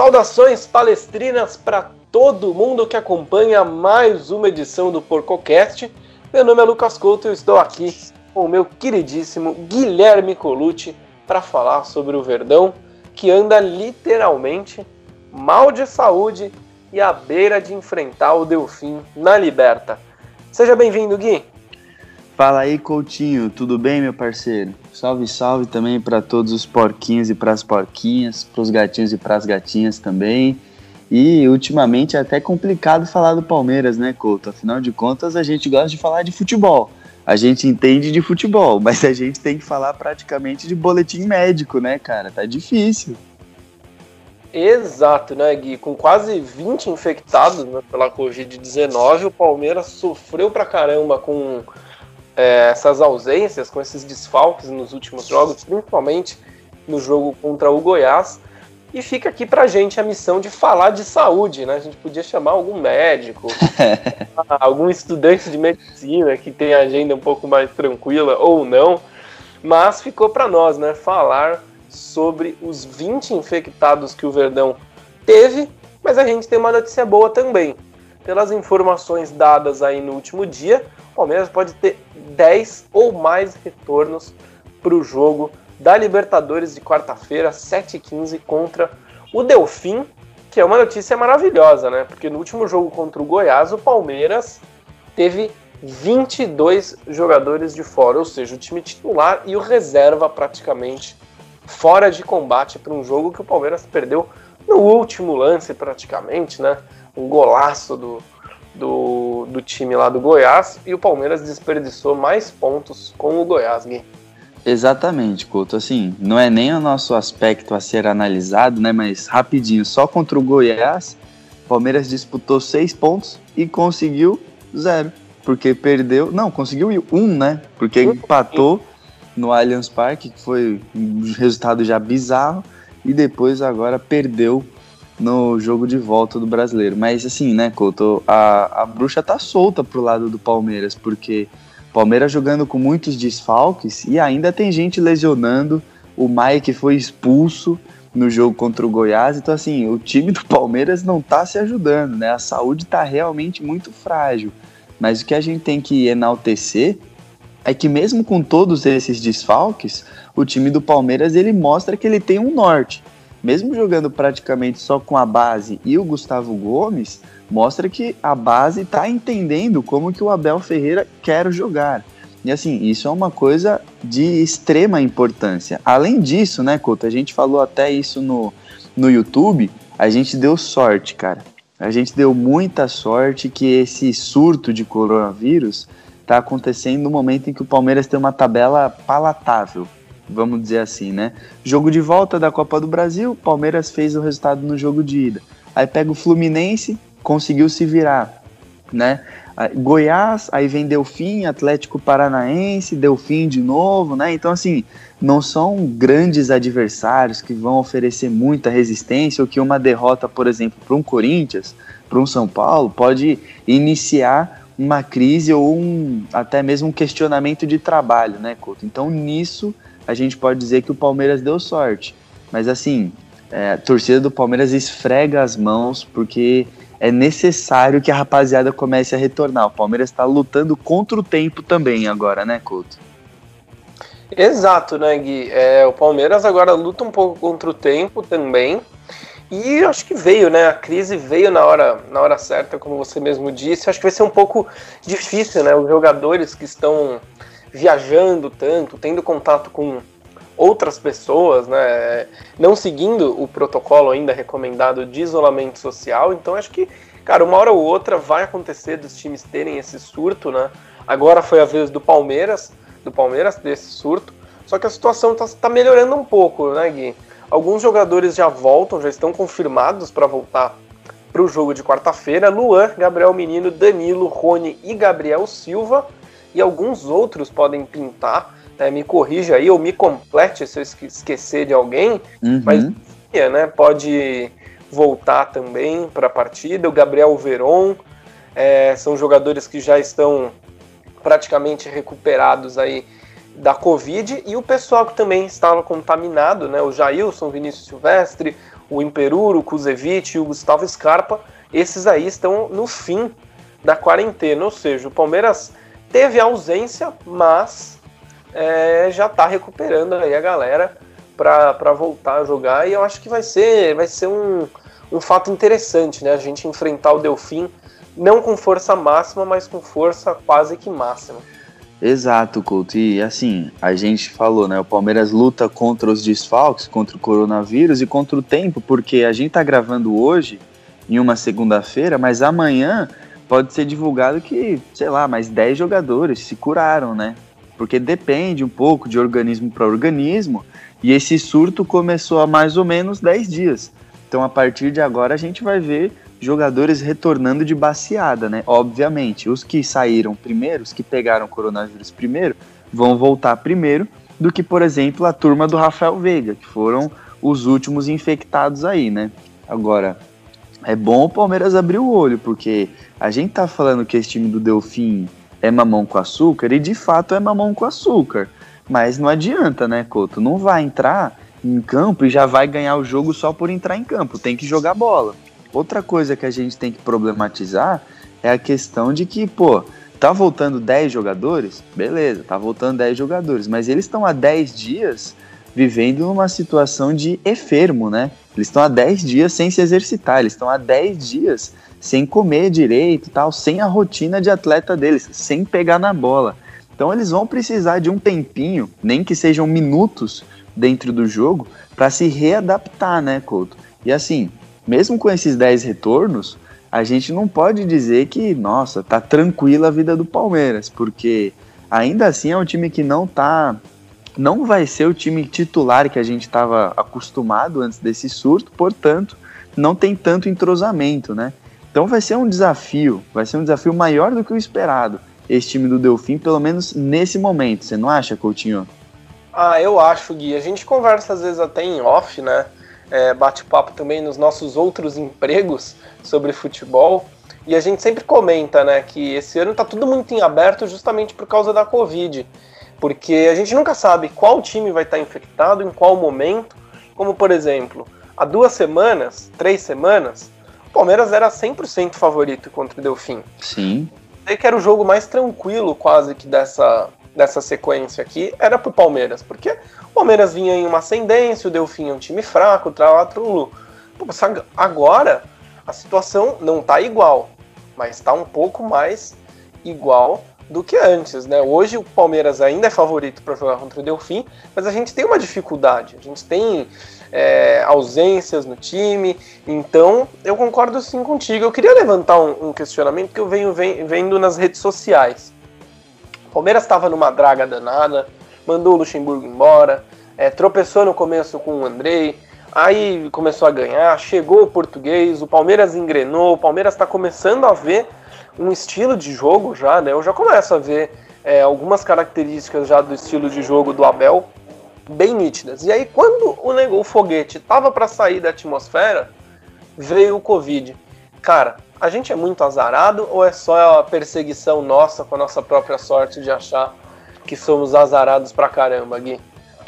Saudações palestrinas para todo mundo que acompanha mais uma edição do PorcoCast. Meu nome é Lucas Couto e estou aqui com o meu queridíssimo Guilherme Colucci para falar sobre o Verdão, que anda literalmente mal de saúde e à beira de enfrentar o Delfim na Liberta. Seja bem-vindo, Gui. Fala aí, Coutinho, tudo bem, meu parceiro? Salve, salve também para todos os porquinhos e para as porquinhas, para os gatinhos e para as gatinhas também. E ultimamente é até complicado falar do Palmeiras, né, Couto? Afinal de contas, a gente gosta de falar de futebol. A gente entende de futebol, mas a gente tem que falar praticamente de boletim médico, né, cara? Tá difícil. Exato, né, Gui? Com quase 20 infectados né, pela Covid-19, o Palmeiras sofreu pra caramba com é, essas ausências, com esses desfalques nos últimos jogos, principalmente no jogo contra o Goiás. E fica aqui pra gente a missão de falar de saúde, né? A gente podia chamar algum médico, algum estudante de medicina que tem agenda um pouco mais tranquila ou não, mas ficou para nós, né? Falar sobre os 20 infectados que o Verdão teve, mas a gente tem uma notícia boa também. Pelas informações dadas aí no último dia, o Palmeiras pode ter 10 ou mais retornos para o jogo da Libertadores de quarta-feira, 7h15, contra o Delfim, que é uma notícia maravilhosa, né? Porque no último jogo contra o Goiás, o Palmeiras teve 22 jogadores de fora, ou seja, o time titular e o reserva praticamente fora de combate para um jogo que o Palmeiras perdeu no último lance praticamente, né? Um golaço do, do, do time lá do Goiás e o Palmeiras desperdiçou mais pontos com o Goiás, Gui. Exatamente, Couto. Assim, não é nem o nosso aspecto a ser analisado, né? Mas rapidinho, só contra o Goiás, o Palmeiras disputou seis pontos e conseguiu zero. Porque perdeu. Não, conseguiu um, né? Porque empatou no Allianz Parque, que foi um resultado já bizarro. E depois agora perdeu no jogo de volta do brasileiro. Mas assim, né, Couto, a, a bruxa tá solta pro lado do Palmeiras, porque Palmeiras jogando com muitos desfalques e ainda tem gente lesionando. O Mike foi expulso no jogo contra o Goiás. Então, assim, o time do Palmeiras não tá se ajudando, né? A saúde tá realmente muito frágil. Mas o que a gente tem que enaltecer é que mesmo com todos esses desfalques, o time do Palmeiras ele mostra que ele tem um norte mesmo jogando praticamente só com a base e o Gustavo Gomes, mostra que a base está entendendo como que o Abel Ferreira quer jogar. E assim, isso é uma coisa de extrema importância. Além disso, né, Couto, a gente falou até isso no, no YouTube, a gente deu sorte, cara. A gente deu muita sorte que esse surto de coronavírus está acontecendo no momento em que o Palmeiras tem uma tabela palatável vamos dizer assim, né? Jogo de volta da Copa do Brasil, Palmeiras fez o resultado no jogo de ida. Aí pega o Fluminense, conseguiu se virar, né? Goiás, aí vem Delfim, Atlético Paranaense, Delfim de novo, né? Então, assim, não são grandes adversários que vão oferecer muita resistência ou que uma derrota, por exemplo, para um Corinthians, para um São Paulo, pode iniciar uma crise ou um, até mesmo um questionamento de trabalho, né, Couto? Então, nisso a gente pode dizer que o Palmeiras deu sorte. Mas assim, é, a torcida do Palmeiras esfrega as mãos porque é necessário que a rapaziada comece a retornar. O Palmeiras está lutando contra o tempo também agora, né, Couto? Exato, né, Gui? É, o Palmeiras agora luta um pouco contra o tempo também. E acho que veio, né? A crise veio na hora, na hora certa, como você mesmo disse. Acho que vai ser um pouco difícil, né? Os jogadores que estão viajando tanto, tendo contato com outras pessoas, né, não seguindo o protocolo ainda recomendado de isolamento social. Então acho que, cara, uma hora ou outra vai acontecer dos times terem esse surto, né? Agora foi a vez do Palmeiras, do Palmeiras desse surto. Só que a situação está tá melhorando um pouco, né, Gui? Alguns jogadores já voltam, já estão confirmados para voltar para o jogo de quarta-feira. Luan, Gabriel Menino, Danilo, Rony e Gabriel Silva e alguns outros podem pintar. Né? Me corrija aí ou me complete se eu esquecer de alguém, uhum. mas né, pode voltar também para a partida. O Gabriel Veron é, são jogadores que já estão praticamente recuperados aí da Covid e o pessoal que também estava contaminado, né? O Jailson, Vinícius Silvestre, o Imperuro, o Kuzevic e o Gustavo Scarpa, esses aí estão no fim da quarentena, ou seja, o Palmeiras teve ausência, mas é, já está recuperando aí a galera para voltar a jogar e eu acho que vai ser, vai ser um, um fato interessante, né? A gente enfrentar o Delfim não com força máxima, mas com força quase que máxima. Exato, Couto. E assim, a gente falou, né? O Palmeiras luta contra os desfalques, contra o coronavírus e contra o tempo, porque a gente tá gravando hoje, em uma segunda-feira, mas amanhã pode ser divulgado que, sei lá, mais 10 jogadores se curaram, né? Porque depende um pouco de organismo para organismo, e esse surto começou há mais ou menos 10 dias. Então, a partir de agora, a gente vai ver jogadores retornando de baseada, né? Obviamente, os que saíram primeiro, os que pegaram coronavírus primeiro, vão voltar primeiro do que, por exemplo, a turma do Rafael Veiga, que foram os últimos infectados aí, né? Agora, é bom o Palmeiras abrir o olho, porque a gente tá falando que esse time do Delfim é mamão com açúcar, e de fato é mamão com açúcar. Mas não adianta, né, Couto? Não vai entrar em campo e já vai ganhar o jogo só por entrar em campo. Tem que jogar bola. Outra coisa que a gente tem que problematizar é a questão de que, pô, tá voltando 10 jogadores? Beleza, tá voltando 10 jogadores, mas eles estão há 10 dias vivendo numa situação de enfermo, né? Eles estão há 10 dias sem se exercitar, eles estão há 10 dias sem comer direito, tal, sem a rotina de atleta deles, sem pegar na bola. Então eles vão precisar de um tempinho, nem que sejam minutos dentro do jogo, para se readaptar, né, Couto? E assim, mesmo com esses 10 retornos, a gente não pode dizer que, nossa, tá tranquila a vida do Palmeiras, porque ainda assim é um time que não tá não vai ser o time titular que a gente estava acostumado antes desse surto, portanto, não tem tanto entrosamento, né? Então vai ser um desafio, vai ser um desafio maior do que o esperado, esse time do Delfim, pelo menos nesse momento. Você não acha, Coutinho? Ah, eu acho, Gui. A gente conversa às vezes até em off, né? é, bate-papo também nos nossos outros empregos sobre futebol. E a gente sempre comenta, né, que esse ano está tudo muito em aberto justamente por causa da Covid. Porque a gente nunca sabe qual time vai estar tá infectado, em qual momento. Como, por exemplo, há duas semanas, três semanas, o Palmeiras era 100% favorito contra o Delfim. Sim. E que era o jogo mais tranquilo quase que dessa, dessa sequência aqui, era pro Palmeiras. Porque o Palmeiras vinha em uma ascendência, o Delfim é um time fraco, tralá, Agora a situação não tá igual, mas está um pouco mais igual do que antes, né? Hoje o Palmeiras ainda é favorito para jogar contra o Delfim, mas a gente tem uma dificuldade, a gente tem é, ausências no time, então eu concordo sim contigo. Eu queria levantar um, um questionamento que eu venho vendo nas redes sociais. O Palmeiras estava numa draga danada, mandou o Luxemburgo embora, é, tropeçou no começo com o Andrei, aí começou a ganhar, chegou o português, o Palmeiras engrenou, o Palmeiras está começando a ver um estilo de jogo já, né? Eu já começo a ver é, algumas características já do estilo de jogo do Abel bem nítidas. E aí quando o, o foguete tava para sair da atmosfera, veio o Covid. Cara, a gente é muito azarado ou é só a perseguição nossa com a nossa própria sorte de achar que somos azarados pra caramba, Gui.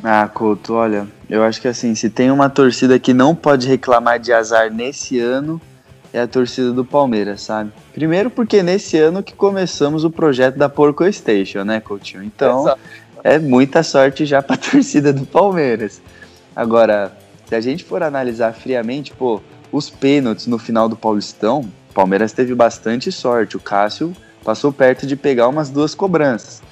Ah, Couto, olha, eu acho que assim, se tem uma torcida que não pode reclamar de azar nesse ano, é a torcida do Palmeiras, sabe? Primeiro porque nesse ano que começamos o projeto da Porco Station, né, Coutinho? Então, Exato. é muita sorte já pra torcida do Palmeiras. Agora, se a gente for analisar friamente, pô, os pênaltis no final do Paulistão, o Palmeiras teve bastante sorte. O Cássio passou perto de pegar umas duas cobranças.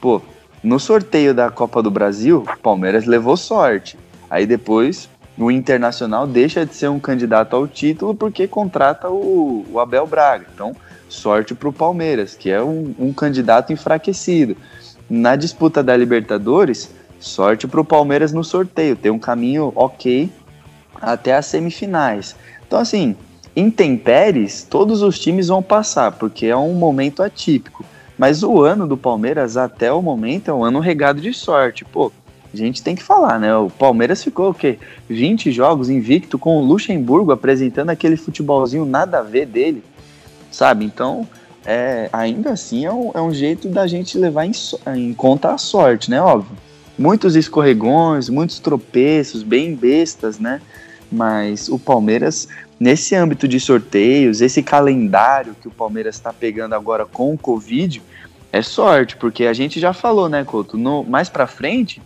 Pô, no sorteio da Copa do Brasil, o Palmeiras levou sorte. Aí depois o Internacional deixa de ser um candidato ao título porque contrata o, o Abel Braga. Então, sorte para o Palmeiras, que é um, um, candidato enfraquecido. Na disputa da Libertadores, sorte para o Palmeiras no sorteio, tem um caminho ok até as semifinais. Então, assim, intempéries, todos os times vão passar, porque é um momento atípico. Mas o ano do Palmeiras, até o momento, é um ano regado de sorte. Pô, a gente tem que falar, né? O Palmeiras ficou o quê? 20 jogos invicto com o Luxemburgo apresentando aquele futebolzinho nada a ver dele, sabe? Então, é, ainda assim é um, é um jeito da gente levar em, em conta a sorte, né? Óbvio. Muitos escorregões, muitos tropeços, bem bestas, né? mas o Palmeiras, nesse âmbito de sorteios, esse calendário que o Palmeiras está pegando agora com o Covid, é sorte, porque a gente já falou, né, Couto? No, mais para frente,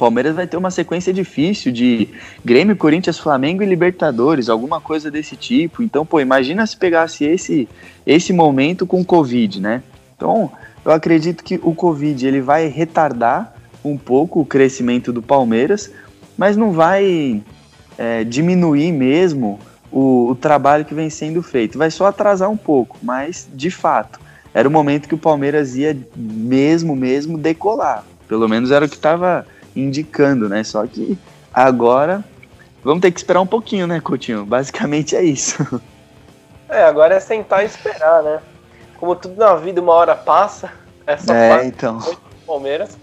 Palmeiras vai ter uma sequência difícil de Grêmio, Corinthians, Flamengo e Libertadores, alguma coisa desse tipo. Então, pô, imagina se pegasse esse, esse momento com o Covid, né? Então, eu acredito que o Covid ele vai retardar um pouco o crescimento do Palmeiras, mas não vai é, diminuir mesmo o, o trabalho que vem sendo feito. Vai só atrasar um pouco, mas de fato era o momento que o Palmeiras ia mesmo, mesmo decolar. Pelo menos era o que estava indicando, né? Só que agora vamos ter que esperar um pouquinho, né, Coutinho? Basicamente é isso. É, agora é sentar e esperar, né? Como tudo na vida, uma hora passa. Essa é, fase então. do Palmeiras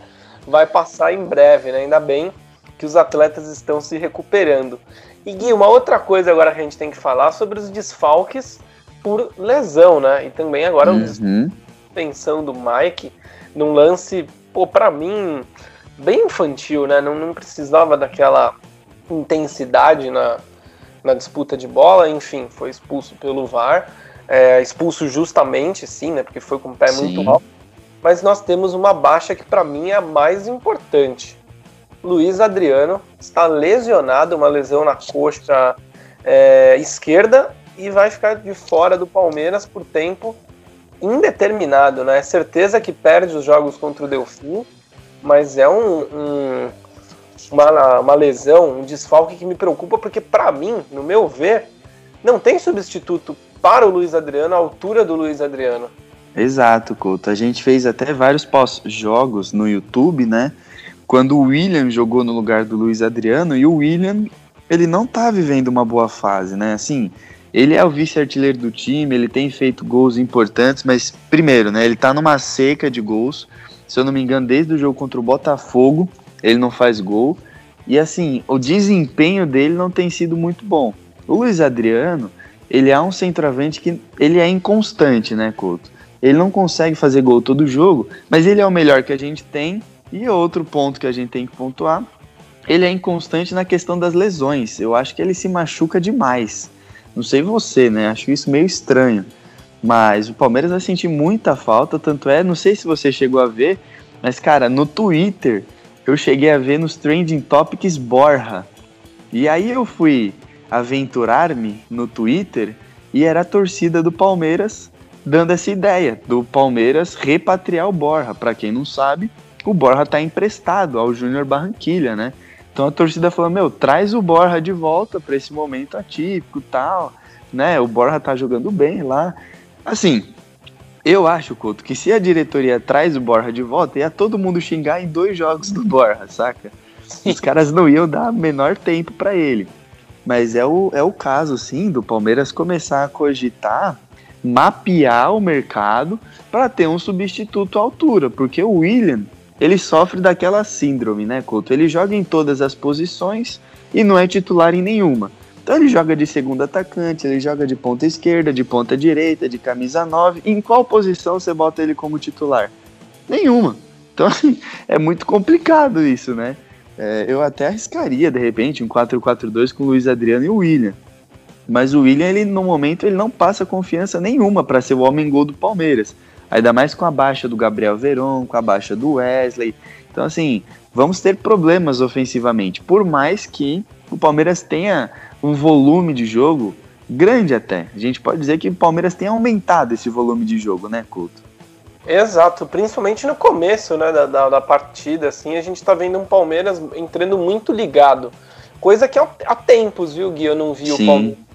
vai passar em breve, né? Ainda bem que os atletas estão se recuperando. E Gui, uma outra coisa agora que a gente tem que falar sobre os desfalques por lesão, né? E também agora uhum. suspensão do Mike num lance, pô, pra mim, bem infantil, né? Não, não precisava daquela intensidade na, na disputa de bola, enfim, foi expulso pelo VAR. É, expulso justamente, sim, né? Porque foi com o pé sim. muito alto. Mas nós temos uma baixa que para mim é a mais importante. Luiz Adriano está lesionado, uma lesão na coxa é, esquerda e vai ficar de fora do Palmeiras por tempo indeterminado, né? É certeza que perde os jogos contra o Delfim, mas é um, um uma, uma lesão, um desfalque que me preocupa, porque para mim, no meu ver, não tem substituto para o Luiz Adriano à altura do Luiz Adriano. Exato, Couto. A gente fez até vários pós-jogos no YouTube, né? Quando o William jogou no lugar do Luiz Adriano, e o William, ele não tá vivendo uma boa fase, né? Assim, ele é o vice-artilheiro do time, ele tem feito gols importantes, mas primeiro, né, ele tá numa seca de gols. Se eu não me engano, desde o jogo contra o Botafogo, ele não faz gol. E assim, o desempenho dele não tem sido muito bom. O Luiz Adriano, ele é um centroavante que ele é inconstante, né, Couto? Ele não consegue fazer gol todo jogo, mas ele é o melhor que a gente tem. E outro ponto que a gente tem que pontuar, ele é inconstante na questão das lesões. Eu acho que ele se machuca demais. Não sei você, né? Acho isso meio estranho. Mas o Palmeiras vai sentir muita falta, tanto é, não sei se você chegou a ver, mas cara, no Twitter eu cheguei a ver nos trending topics Borra. E aí eu fui aventurar-me no Twitter e era a torcida do Palmeiras dando essa ideia do Palmeiras repatriar o Borra. Para quem não sabe, o Borra está emprestado ao Júnior Barranquilha, né? Então a torcida falou: meu, traz o Borja de volta para esse momento atípico tal, né? O Borja tá jogando bem lá. Assim, eu acho, Couto, que se a diretoria traz o Borja de volta, ia todo mundo xingar em dois jogos do Borja, saca? Os caras não iam dar menor tempo para ele. Mas é o, é o caso, sim, do Palmeiras começar a cogitar, mapear o mercado para ter um substituto à altura, porque o William ele sofre daquela síndrome, né, Couto? Ele joga em todas as posições e não é titular em nenhuma. Então ele joga de segundo atacante, ele joga de ponta esquerda, de ponta direita, de camisa 9. Em qual posição você bota ele como titular? Nenhuma. Então é muito complicado isso, né? É, eu até arriscaria, de repente, um 4-4-2 com o Luiz Adriano e o William. Mas o William, ele, no momento, ele não passa confiança nenhuma para ser o homem-gol do Palmeiras. Ainda mais com a baixa do Gabriel Veron, com a baixa do Wesley. Então, assim, vamos ter problemas ofensivamente. Por mais que o Palmeiras tenha um volume de jogo grande até. A gente pode dizer que o Palmeiras tem aumentado esse volume de jogo, né, Couto? Exato, principalmente no começo né, da, da, da partida, assim, a gente tá vendo um Palmeiras entrando muito ligado. Coisa que há, tempos, viu, Gui? Eu não vi Sim. o Palmeiras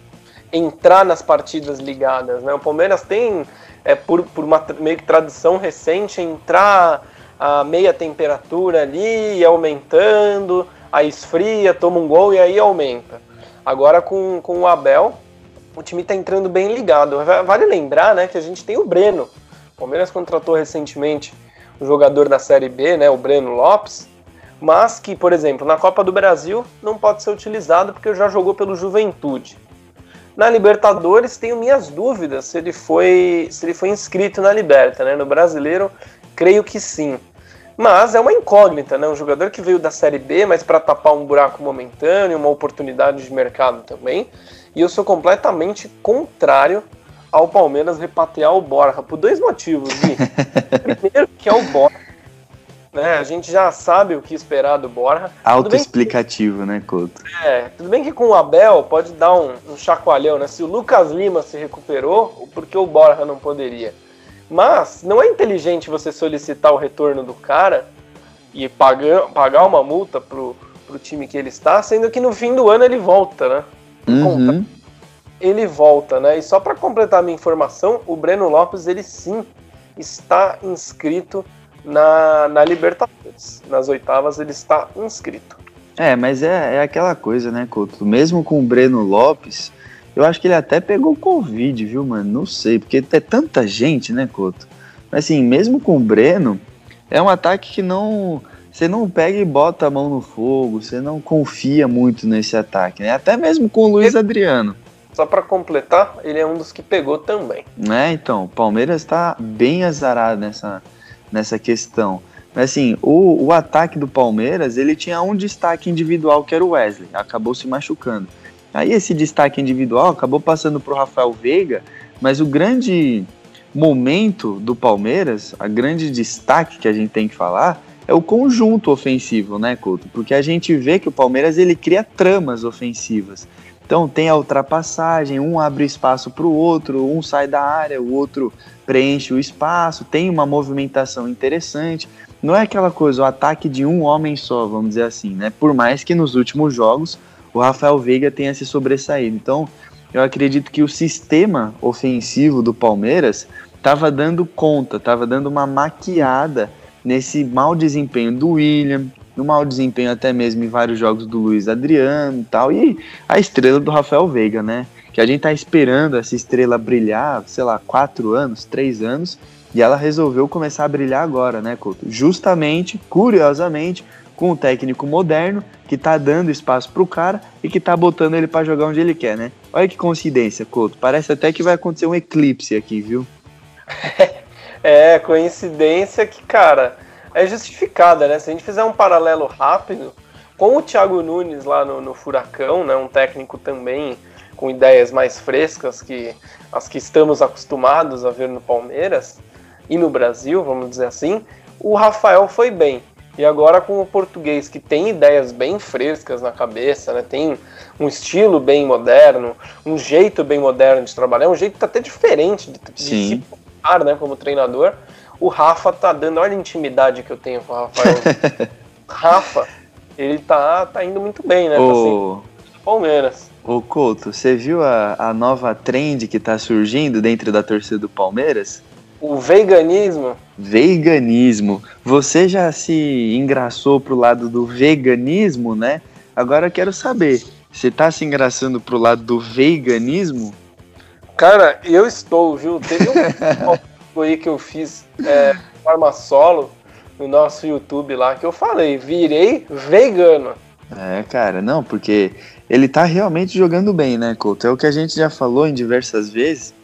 entrar nas partidas ligadas, né? O Palmeiras tem é, por, por uma meio que tradição recente, entrar a meia temperatura ali, aumentando, aí esfria, toma um gol e aí aumenta. Agora com, com o Abel, o time está entrando bem ligado. Vale lembrar né, que a gente tem o Breno. O Palmeiras contratou recentemente um jogador da Série B, né, o Breno Lopes, mas que, por exemplo, na Copa do Brasil não pode ser utilizado porque já jogou pelo Juventude. Na Libertadores tenho minhas dúvidas se ele foi se ele foi inscrito na Liberta, né? No Brasileiro, creio que sim. Mas é uma incógnita, né? Um jogador que veio da Série B, mas para tapar um buraco momentâneo, uma oportunidade de mercado também. E eu sou completamente contrário ao Palmeiras repatriar o Borja, por dois motivos, Gui. Primeiro, que é o Borja. Né? A gente já sabe o que esperar do Borja. Autoexplicativo, né, Couto? É, tudo bem que com o Abel pode dar um, um chacoalhão, né? Se o Lucas Lima se recuperou, por que o Borja não poderia? Mas não é inteligente você solicitar o retorno do cara e pagar, pagar uma multa pro, pro time que ele está, sendo que no fim do ano ele volta, né? Uhum. Ele volta, né? E só para completar a minha informação, o Breno Lopes, ele sim está inscrito na, na Libertadores. Nas oitavas ele está inscrito. É, mas é, é aquela coisa, né, Couto? Mesmo com o Breno Lopes, eu acho que ele até pegou Covid, viu, mano? Não sei, porque é tanta gente, né, Couto? Mas assim, mesmo com o Breno, é um ataque que não. Você não pega e bota a mão no fogo, você não confia muito nesse ataque, né? Até mesmo com o Luiz Adriano. Só para completar, ele é um dos que pegou também. Né, então, o Palmeiras está bem azarado nessa, nessa questão. Mas assim, o, o ataque do Palmeiras, ele tinha um destaque individual que era o Wesley, acabou se machucando. Aí esse destaque individual acabou passando para o Rafael Veiga, mas o grande momento do Palmeiras, a grande destaque que a gente tem que falar é o conjunto ofensivo, né, Couto? Porque a gente vê que o Palmeiras ele cria tramas ofensivas. Então tem a ultrapassagem, um abre espaço para o outro, um sai da área, o outro preenche o espaço, tem uma movimentação interessante. Não é aquela coisa, o ataque de um homem só, vamos dizer assim, né? Por mais que nos últimos jogos o Rafael Veiga tenha se sobressaído. Então, eu acredito que o sistema ofensivo do Palmeiras estava dando conta, estava dando uma maquiada nesse mau desempenho do William, no mau desempenho até mesmo em vários jogos do Luiz Adriano e tal, e a estrela do Rafael Veiga, né? Que a gente tá esperando essa estrela brilhar, sei lá, quatro anos, três anos, e ela resolveu começar a brilhar agora, né, Couto? Justamente, curiosamente, com um técnico moderno que tá dando espaço pro cara e que tá botando ele para jogar onde ele quer, né? Olha que coincidência, Couto. Parece até que vai acontecer um eclipse aqui, viu? é, coincidência que, cara, é justificada, né? Se a gente fizer um paralelo rápido com o Thiago Nunes lá no, no Furacão, né? Um técnico também com ideias mais frescas que as que estamos acostumados a ver no Palmeiras e no Brasil, vamos dizer assim, o Rafael foi bem. E agora com o português que tem ideias bem frescas na cabeça, né? Tem um estilo bem moderno, um jeito bem moderno de trabalhar, um jeito até diferente de, de se portar, né, como treinador. O Rafa tá dando, olha a intimidade que eu tenho com o Rafael. Rafa, ele tá, tá indo muito bem, né? O... Assim, Palmeiras. Ô Couto, você viu a, a nova trend que tá surgindo dentro da torcida do Palmeiras? O veganismo. Veganismo. Você já se engraçou pro lado do veganismo, né? Agora eu quero saber, você tá se engraçando pro lado do veganismo? Cara, eu estou, viu? Teve um aí que eu fiz é, forma solo no nosso YouTube lá que eu falei, virei vegano. É, cara, não, porque ele tá realmente jogando bem, né, Couto? É o que a gente já falou em diversas vezes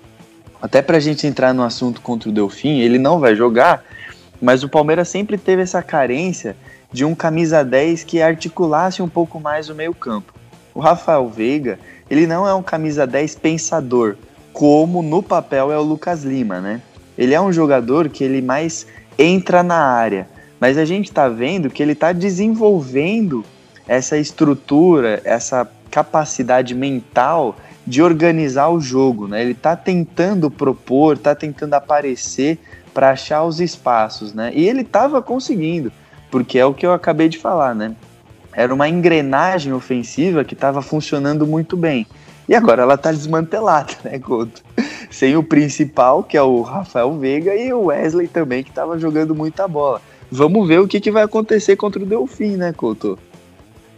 até para a gente entrar no assunto contra o Delfim, ele não vai jogar, mas o Palmeiras sempre teve essa carência de um camisa 10 que articulasse um pouco mais o meio-campo. O Rafael Veiga, ele não é um camisa 10 pensador, como no papel é o Lucas Lima, né? Ele é um jogador que ele mais entra na área, mas a gente está vendo que ele está desenvolvendo essa estrutura, essa capacidade mental de organizar o jogo, né? Ele tá tentando propor, tá tentando aparecer para achar os espaços, né? E ele tava conseguindo, porque é o que eu acabei de falar, né? Era uma engrenagem ofensiva que estava funcionando muito bem. E agora ela tá desmantelada, né, Couto? Sem o principal, que é o Rafael Veiga, e o Wesley também, que estava jogando muita bola. Vamos ver o que, que vai acontecer contra o Delfim, né, Couto?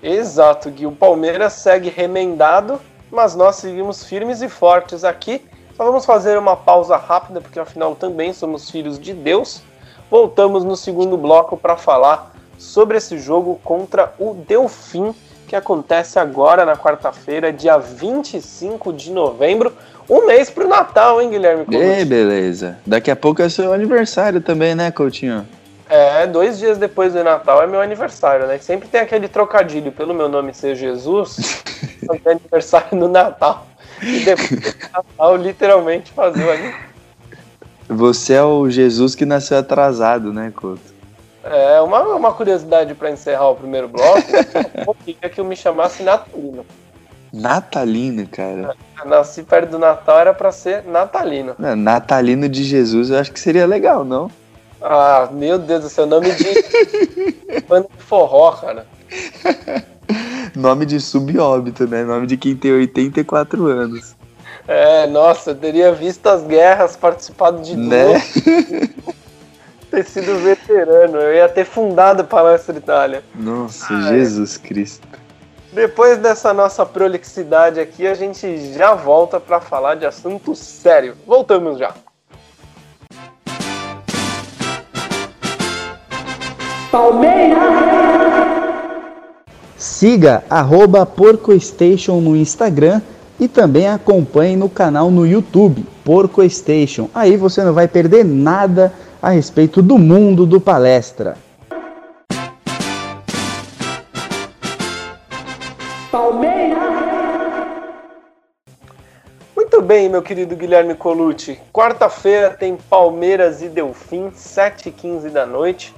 Exato, Gui. O Palmeiras segue remendado mas nós seguimos firmes e fortes aqui. Só vamos fazer uma pausa rápida, porque afinal também somos filhos de Deus. Voltamos no segundo bloco para falar sobre esse jogo contra o Delfim, que acontece agora na quarta-feira, dia 25 de novembro. Um mês pro Natal, hein, Guilherme? Ei, beleza. Daqui a pouco é seu aniversário também, né, Coutinho? É, dois dias depois do Natal é meu aniversário, né? Sempre tem aquele trocadilho pelo meu nome ser Jesus, é aniversário no Natal. E depois do Natal, literalmente, fazer o aniversário. Você é o Jesus que nasceu atrasado, né, Couto? É, uma, uma curiosidade para encerrar o primeiro bloco, eu queria que eu me chamasse Natalino. Natalino, cara. Eu nasci perto do Natal, era para ser Natalino. Não, Natalino de Jesus, eu acho que seria legal, não? Ah, meu Deus do céu, nome de banda de forró, cara. nome de subóbito, né? Nome de quem tem 84 anos. É, nossa, eu teria visto as guerras, participado de né? ter sido veterano. Eu ia ter fundado a Palestra Itália. Nossa, ah, Jesus é. Cristo. Depois dessa nossa prolixidade aqui, a gente já volta para falar de assunto sério. Voltamos já. Palmeiras! Siga arroba PorcoStation no Instagram e também acompanhe no canal no YouTube, PorcoStation. Aí você não vai perder nada a respeito do mundo do palestra. Muito bem, meu querido Guilherme Colucci. Quarta-feira tem Palmeiras e Delfim, 7h15 da noite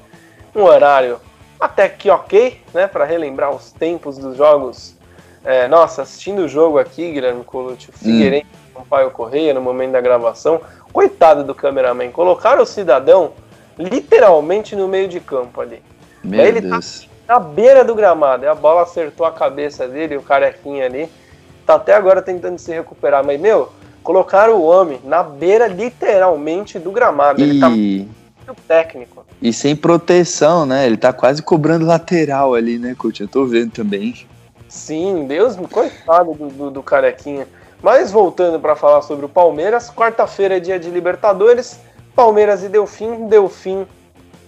um horário até que ok, né, para relembrar os tempos dos jogos. É, nossa, assistindo o jogo aqui, Guilherme Colucci, o Figueirense hum. Sampaio Correia no momento da gravação, coitado do cameraman, colocaram o cidadão literalmente no meio de campo ali. Meu ele tá Deus. tá na beira do gramado, e a bola acertou a cabeça dele, o carequinha ali, tá até agora tentando se recuperar, mas meu, colocaram o homem na beira literalmente do gramado. E... Ele tá técnico. E sem proteção, né? Ele tá quase cobrando lateral ali, né, Coutinho? Eu tô vendo também. Sim, Deus, coitado do, do, do carequinha. Mas voltando para falar sobre o Palmeiras, quarta-feira é dia de Libertadores, Palmeiras e Delfim, Delfim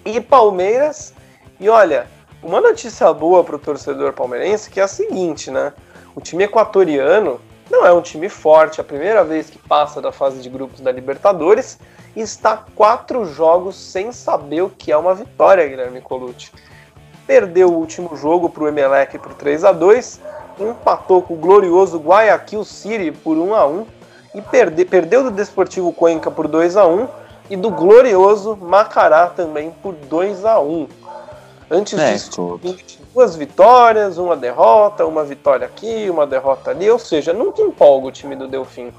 e Palmeiras. E olha, uma notícia boa para o torcedor palmeirense que é a seguinte, né? O time equatoriano não é um time forte, é a primeira vez que passa da fase de grupos da Libertadores e está quatro jogos sem saber o que é uma vitória, Guilherme Colucci. Perdeu o último jogo para o Emelec por 3 a 2 empatou com o glorioso Guayaquil City por 1 a 1 e perde, perdeu do Desportivo Cuenca por 2 a 1 e do glorioso Macará também por 2 a 1 Antes é, disso, duas vitórias, uma derrota, uma vitória aqui, uma derrota ali, ou seja, nunca empolga o time do Delfim.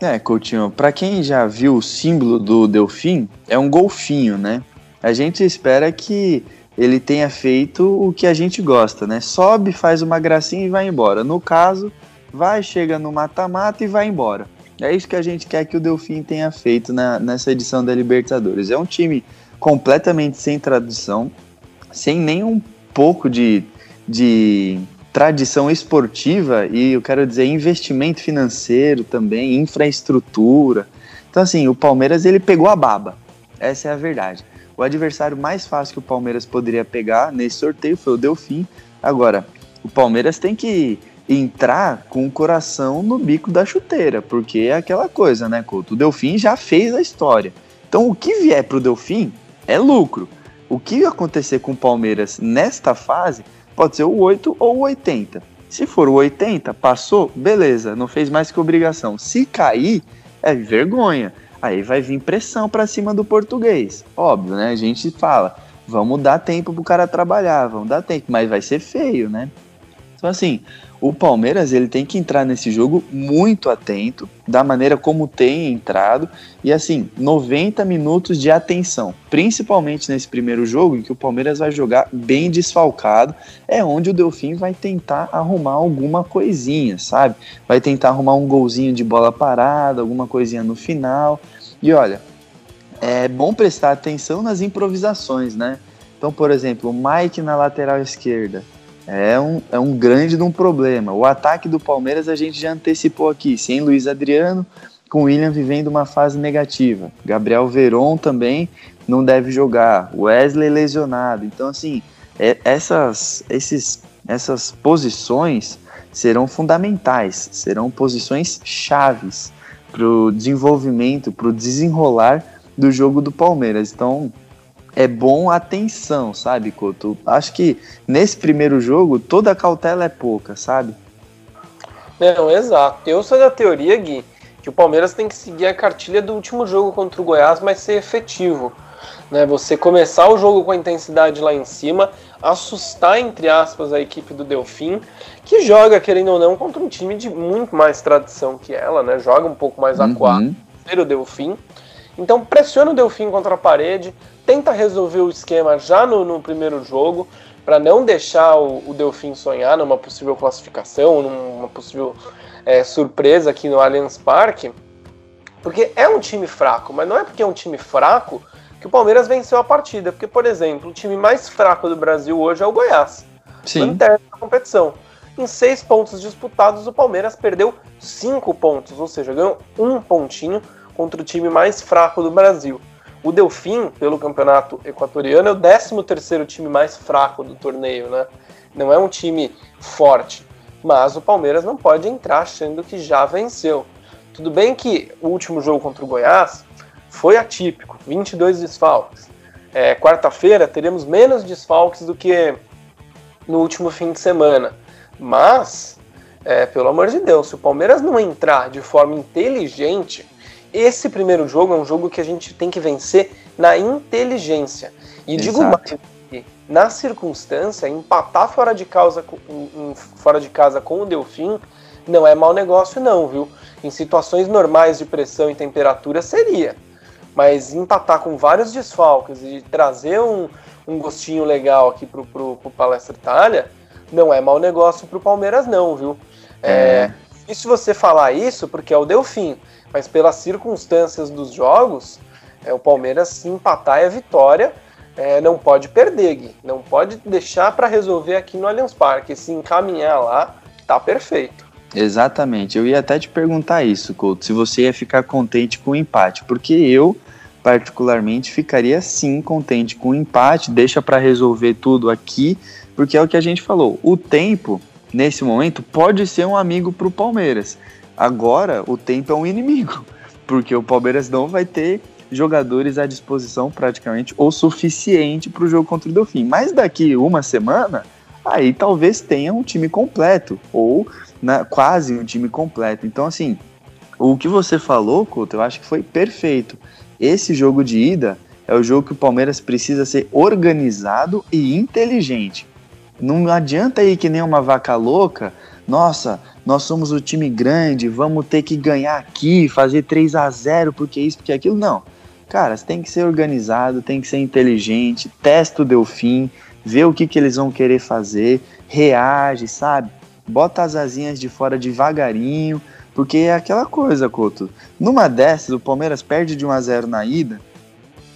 É, Coutinho, para quem já viu o símbolo do Delfim, é um golfinho, né? A gente espera que ele tenha feito o que a gente gosta, né? Sobe, faz uma gracinha e vai embora. No caso, vai, chega no mata-mata e vai embora. É isso que a gente quer que o Delfim tenha feito na, nessa edição da Libertadores. É um time completamente sem tradição, sem nenhum pouco de, de tradição esportiva e eu quero dizer investimento financeiro também, infraestrutura. Então assim, o Palmeiras ele pegou a baba. Essa é a verdade. O adversário mais fácil que o Palmeiras poderia pegar nesse sorteio foi o Delfim. Agora, o Palmeiras tem que entrar com o coração no bico da chuteira, porque é aquela coisa, né, Couto? O Delfim já fez a história. Então, o que vier para o Delfim é lucro. O que acontecer com o Palmeiras nesta fase Pode ser o 8 ou o 80. Se for o 80, passou, beleza, não fez mais que obrigação. Se cair, é vergonha. Aí vai vir pressão para cima do português. Óbvio, né? A gente fala, vamos dar tempo pro cara trabalhar, vamos dar tempo, mas vai ser feio, né? Então assim, o Palmeiras ele tem que entrar nesse jogo muito atento, da maneira como tem entrado, e assim, 90 minutos de atenção, principalmente nesse primeiro jogo, em que o Palmeiras vai jogar bem desfalcado, é onde o Delfim vai tentar arrumar alguma coisinha, sabe? Vai tentar arrumar um golzinho de bola parada, alguma coisinha no final. E olha, é bom prestar atenção nas improvisações, né? Então, por exemplo, o Mike na lateral esquerda é um, é um grande de um problema. O ataque do Palmeiras a gente já antecipou aqui, sem Luiz Adriano, com o William vivendo uma fase negativa. Gabriel Veron também não deve jogar. Wesley lesionado. Então, assim, é, essas, esses, essas posições serão fundamentais, serão posições chaves para o desenvolvimento, para o desenrolar do jogo do Palmeiras. Então, é bom a atenção, sabe, Couto? Acho que nesse primeiro jogo toda a cautela é pouca, sabe? Não, exato. Eu sou da teoria, Gui, que o Palmeiras tem que seguir a cartilha do último jogo contra o Goiás, mas ser efetivo. Né? Você começar o jogo com a intensidade lá em cima, assustar, entre aspas, a equipe do Delfim, que joga, querendo ou não, contra um time de muito mais tradição que ela, né? Joga um pouco mais uhum. aquado, ser o Delfim. Então pressiona o Delfim contra a parede, tenta resolver o esquema já no, no primeiro jogo, para não deixar o, o Delfim sonhar numa possível classificação, numa possível é, surpresa aqui no Allianz Parque, porque é um time fraco, mas não é porque é um time fraco que o Palmeiras venceu a partida. Porque, por exemplo, o time mais fraco do Brasil hoje é o Goiás. Sim. Na competição. Em seis pontos disputados, o Palmeiras perdeu cinco pontos, ou seja, ganhou um pontinho contra o time mais fraco do Brasil. O Delfim, pelo campeonato equatoriano, é o 13 terceiro time mais fraco do torneio, né? Não é um time forte. Mas o Palmeiras não pode entrar achando que já venceu. Tudo bem que o último jogo contra o Goiás foi atípico, 22 desfalques. É, Quarta-feira teremos menos desfalques do que no último fim de semana. Mas, é, pelo amor de Deus, se o Palmeiras não entrar de forma inteligente, esse primeiro jogo é um jogo que a gente tem que vencer na inteligência. E Exato. digo mais, na circunstância, empatar fora de, causa, fora de casa com o Delfim não é mau negócio não, viu? Em situações normais de pressão e temperatura seria. Mas empatar com vários desfalques e trazer um, um gostinho legal aqui pro, pro, pro Palestra Itália não é mau negócio pro Palmeiras não, viu? É, é. se você falar isso porque é o Delfim, mas pelas circunstâncias dos jogos, é, o Palmeiras se empatar é vitória, é, não pode perder, Gui. Não pode deixar para resolver aqui no Allianz Parque. Se encaminhar lá, tá perfeito. Exatamente. Eu ia até te perguntar isso, Couto, se você ia ficar contente com o empate, porque eu particularmente ficaria sim contente com o empate, deixa para resolver tudo aqui, porque é o que a gente falou. O tempo nesse momento pode ser um amigo para o Palmeiras. Agora o tempo é um inimigo, porque o Palmeiras não vai ter jogadores à disposição praticamente o suficiente para o jogo contra o Delfim. Mas daqui uma semana, aí talvez tenha um time completo ou na, quase um time completo. Então, assim, o que você falou, Couto, eu acho que foi perfeito. Esse jogo de ida é o jogo que o Palmeiras precisa ser organizado e inteligente. Não adianta ir que nem uma vaca louca, nossa, nós somos o time grande, vamos ter que ganhar aqui, fazer 3 a 0 porque isso, porque aquilo. Não. Cara, você tem que ser organizado, tem que ser inteligente, testa o Delfim, vê o que, que eles vão querer fazer, reage, sabe? bota as asinhas de fora devagarinho, porque é aquela coisa, Couto. Numa dessas, o Palmeiras perde de 1 a 0 na ida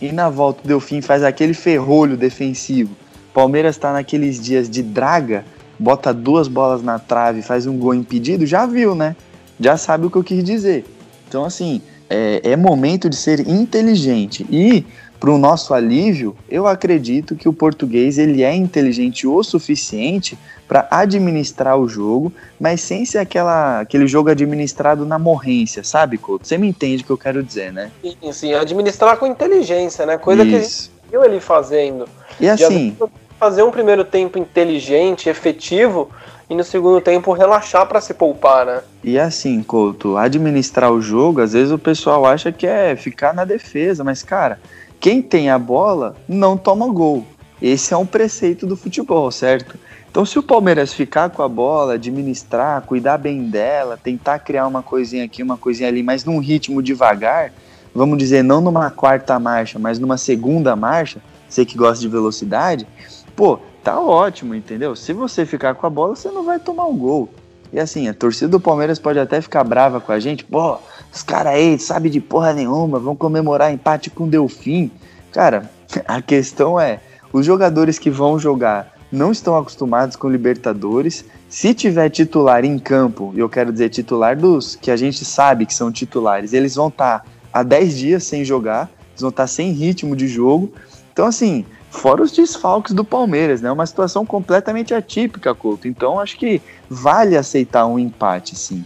e na volta o Delfim faz aquele ferrolho defensivo. Palmeiras está naqueles dias de draga, bota duas bolas na trave, faz um gol impedido, já viu, né? Já sabe o que eu quis dizer. Então, assim, é, é momento de ser inteligente. E para o nosso alívio, eu acredito que o português ele é inteligente o suficiente para administrar o jogo, mas sem ser aquela, aquele jogo administrado na morrência, sabe, Couto? Você me entende o que eu quero dizer, né? Sim, sim, administrar com inteligência, né? Coisa Isso. que a gente viu ele fazendo. E assim. Fazer um primeiro tempo inteligente, efetivo, e no segundo tempo relaxar para se poupar, né? E assim, Couto, administrar o jogo, às vezes o pessoal acha que é ficar na defesa, mas cara, quem tem a bola não toma gol. Esse é um preceito do futebol, certo? Então, se o Palmeiras ficar com a bola, administrar, cuidar bem dela, tentar criar uma coisinha aqui, uma coisinha ali, mas num ritmo devagar, vamos dizer, não numa quarta marcha, mas numa segunda marcha, você que gosta de velocidade, pô, tá ótimo, entendeu? Se você ficar com a bola, você não vai tomar um gol. E assim, a torcida do Palmeiras pode até ficar brava com a gente, pô, os caras aí sabe de porra nenhuma, vão comemorar empate com o Delfim. Cara, a questão é, os jogadores que vão jogar não estão acostumados com Libertadores. Se tiver titular em campo, e eu quero dizer titular dos que a gente sabe que são titulares, eles vão estar tá há 10 dias sem jogar, eles vão estar tá sem ritmo de jogo. Então, assim, fora os desfalques do Palmeiras, né? Uma situação completamente atípica, Couto. Então, acho que vale aceitar um empate, sim.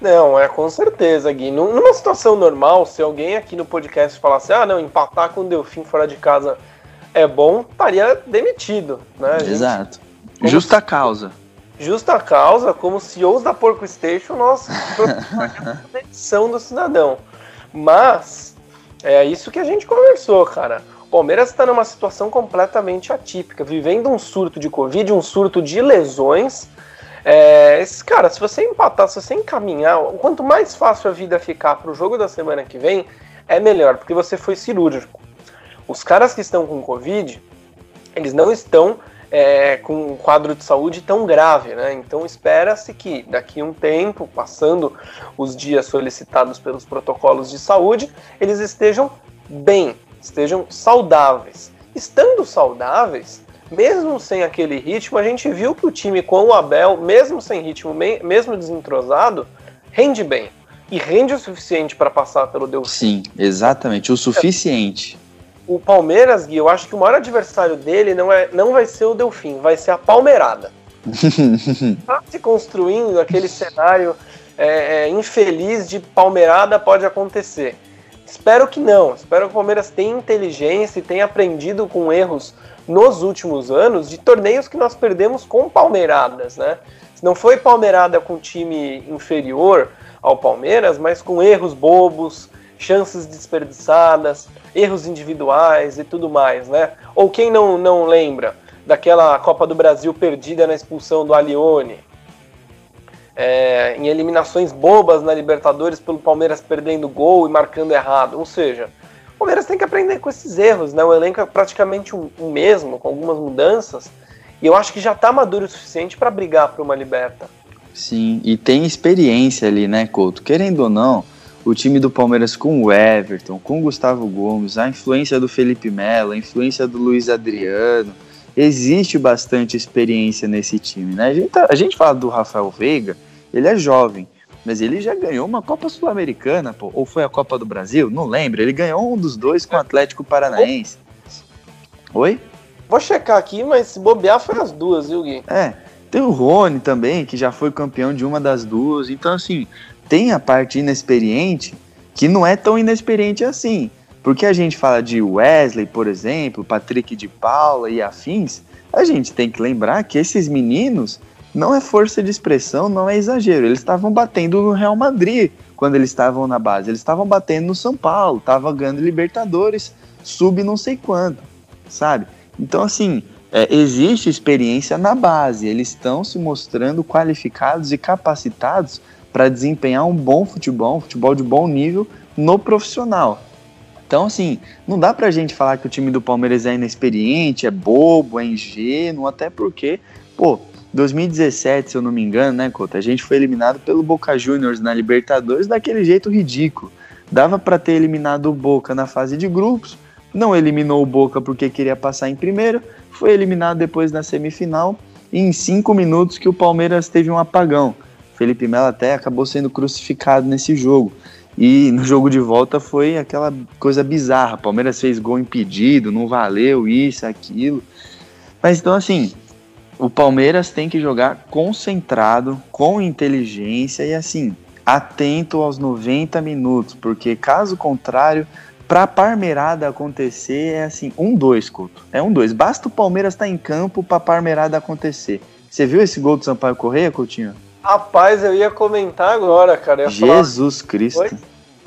Não, é com certeza, Gui. Numa situação normal, se alguém aqui no podcast falasse, ah, não, empatar com o Delfim fora de casa é bom, estaria demitido, né? Exato. Justa se... causa. Justa causa, como CEOs da Porco Station, nós a demissão do cidadão. Mas é isso que a gente conversou, cara. O Palmeiras está numa situação completamente atípica, vivendo um surto de Covid, um surto de lesões. É, cara, se você empatar, se você encaminhar, quanto mais fácil a vida ficar para o jogo da semana que vem, é melhor, porque você foi cirúrgico. Os caras que estão com Covid, eles não estão é, com um quadro de saúde tão grave, né? Então espera-se que daqui a um tempo, passando os dias solicitados pelos protocolos de saúde, eles estejam bem, estejam saudáveis. Estando saudáveis, mesmo sem aquele ritmo, a gente viu que o time com o Abel, mesmo sem ritmo, mesmo desentrosado, rende bem. E rende o suficiente para passar pelo Deus. Sim, exatamente, o suficiente o Palmeiras, Gui, eu acho que o maior adversário dele não, é, não vai ser o Delfim, vai ser a Palmeirada. Está se construindo aquele cenário é, é, infeliz de Palmeirada pode acontecer. Espero que não. Espero que o Palmeiras tenha inteligência e tenha aprendido com erros nos últimos anos de torneios que nós perdemos com Palmeiradas, né? Não foi Palmeirada com time inferior ao Palmeiras, mas com erros bobos, chances desperdiçadas, erros individuais e tudo mais, né? Ou quem não, não lembra daquela Copa do Brasil perdida na expulsão do Alione, é, em eliminações bobas na Libertadores pelo Palmeiras perdendo gol e marcando errado. Ou seja, o Palmeiras tem que aprender com esses erros, né? O elenco é praticamente o, mesmo, com algumas mudanças, e eu acho que já está maduro o suficiente para brigar por uma liberta. Sim, e tem experiência ali, né, Couto? Querendo ou não, o time do Palmeiras com o Everton, com o Gustavo Gomes, a influência do Felipe Melo, a influência do Luiz Adriano, existe bastante experiência nesse time, né? A gente, tá, a gente fala do Rafael Veiga, ele é jovem, mas ele já ganhou uma Copa Sul-Americana, pô, ou foi a Copa do Brasil? Não lembro. Ele ganhou um dos dois com o Atlético Paranaense. Oi? Vou checar aqui, mas se bobear foi as duas, viu, Gui? É. Tem o Rony também, que já foi campeão de uma das duas. Então, assim, tem a parte inexperiente que não é tão inexperiente assim. Porque a gente fala de Wesley, por exemplo, Patrick de Paula e afins, a gente tem que lembrar que esses meninos não é força de expressão, não é exagero. Eles estavam batendo no Real Madrid quando eles estavam na base. Eles estavam batendo no São Paulo, estavam ganhando Libertadores, sub não sei quanto, sabe? Então, assim, é, existe experiência na base. Eles estão se mostrando qualificados e capacitados para desempenhar um bom futebol, um futebol de bom nível no profissional. Então, assim, não dá pra gente falar que o time do Palmeiras é inexperiente, é bobo, é ingênuo, até porque, pô, 2017, se eu não me engano, né, Couto, a gente foi eliminado pelo Boca Juniors na Libertadores daquele jeito ridículo. Dava para ter eliminado o Boca na fase de grupos, não eliminou o Boca porque queria passar em primeiro, foi eliminado depois na semifinal, e em cinco minutos que o Palmeiras teve um apagão. Felipe Melo até acabou sendo crucificado nesse jogo. E no jogo de volta foi aquela coisa bizarra. Palmeiras fez gol impedido, não valeu isso, aquilo. Mas então, assim, o Palmeiras tem que jogar concentrado, com inteligência e, assim, atento aos 90 minutos, porque caso contrário, para a Parmeirada acontecer é assim, um dois, Couto. É um dois. Basta o Palmeiras estar tá em campo para a Parmeirada acontecer. Você viu esse gol do Sampaio Correia, Coutinho? Rapaz, eu ia comentar agora, cara. Jesus falar, Cristo. Foi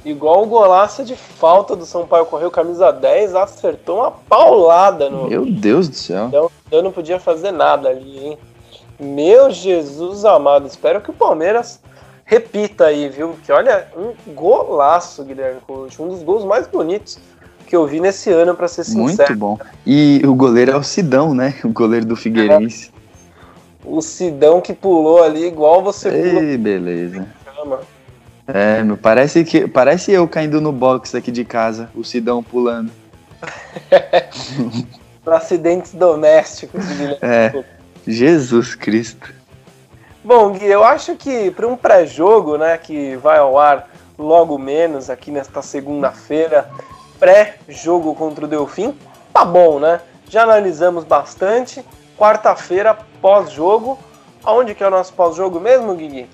igual o golaço de falta do São Paulo correu camisa 10, acertou uma paulada no. Meu Deus do céu. Então, eu não podia fazer nada ali, hein? Meu Jesus amado, espero que o Palmeiras repita aí, viu? Que olha, um golaço, Guilherme Couto, um dos gols mais bonitos que eu vi nesse ano, para ser sincero. Muito bom. E o goleiro é o Sidão, né? O goleiro do Figueirense. É o Sidão que pulou ali igual você Ei, pulou. beleza. É, meu, parece que parece eu caindo no box aqui de casa, o Sidão pulando. acidentes domésticos. É. Jesus Cristo. Bom, Gui, eu acho que para um pré-jogo, né, que vai ao ar logo menos aqui nesta segunda-feira, pré-jogo contra o Delfim, tá bom, né? Já analisamos bastante. Quarta-feira, pós-jogo. Aonde que é o nosso pós-jogo mesmo, Guigui?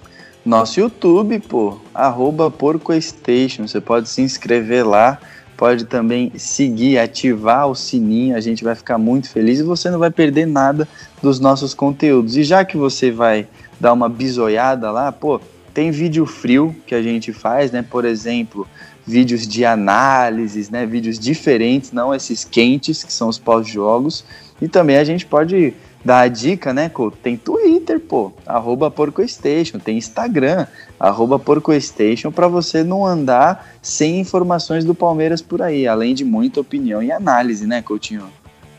Nosso YouTube, pô, arroba PorcoStation. Você pode se inscrever lá, pode também seguir, ativar o sininho, a gente vai ficar muito feliz e você não vai perder nada dos nossos conteúdos. E já que você vai dar uma bisoiada lá, pô, tem vídeo frio que a gente faz, né? Por exemplo, vídeos de análises, né? Vídeos diferentes, não esses quentes que são os pós-jogos. E também a gente pode dar a dica, né, Couto? Tem Twitter, pô, arroba PorcoStation, tem Instagram, arroba PorcoStation, para você não andar sem informações do Palmeiras por aí, além de muita opinião e análise, né, Coutinho?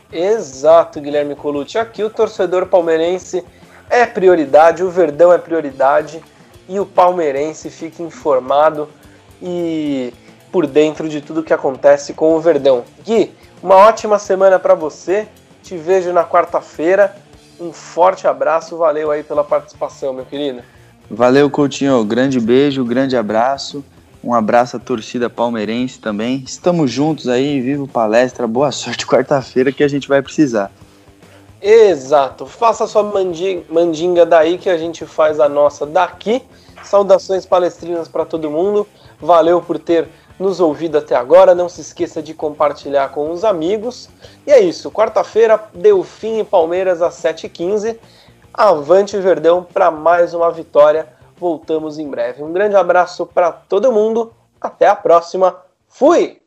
Exato, Guilherme Colucci. Aqui o torcedor palmeirense é prioridade, o Verdão é prioridade e o palmeirense fica informado e por dentro de tudo que acontece com o Verdão. Gui, uma ótima semana para você. Te vejo na quarta-feira. Um forte abraço, valeu aí pela participação, meu querido. Valeu, Coutinho. Grande beijo, grande abraço. Um abraço à torcida palmeirense também. Estamos juntos aí, vivo palestra. Boa sorte quarta-feira que a gente vai precisar. Exato. Faça sua mandinga daí que a gente faz a nossa daqui. Saudações palestrinas para todo mundo. Valeu por ter nos ouvido até agora. Não se esqueça de compartilhar com os amigos. E é isso. Quarta-feira, Delfim e Palmeiras às 7h15. Avante Verdão para mais uma vitória. Voltamos em breve. Um grande abraço para todo mundo. Até a próxima. Fui!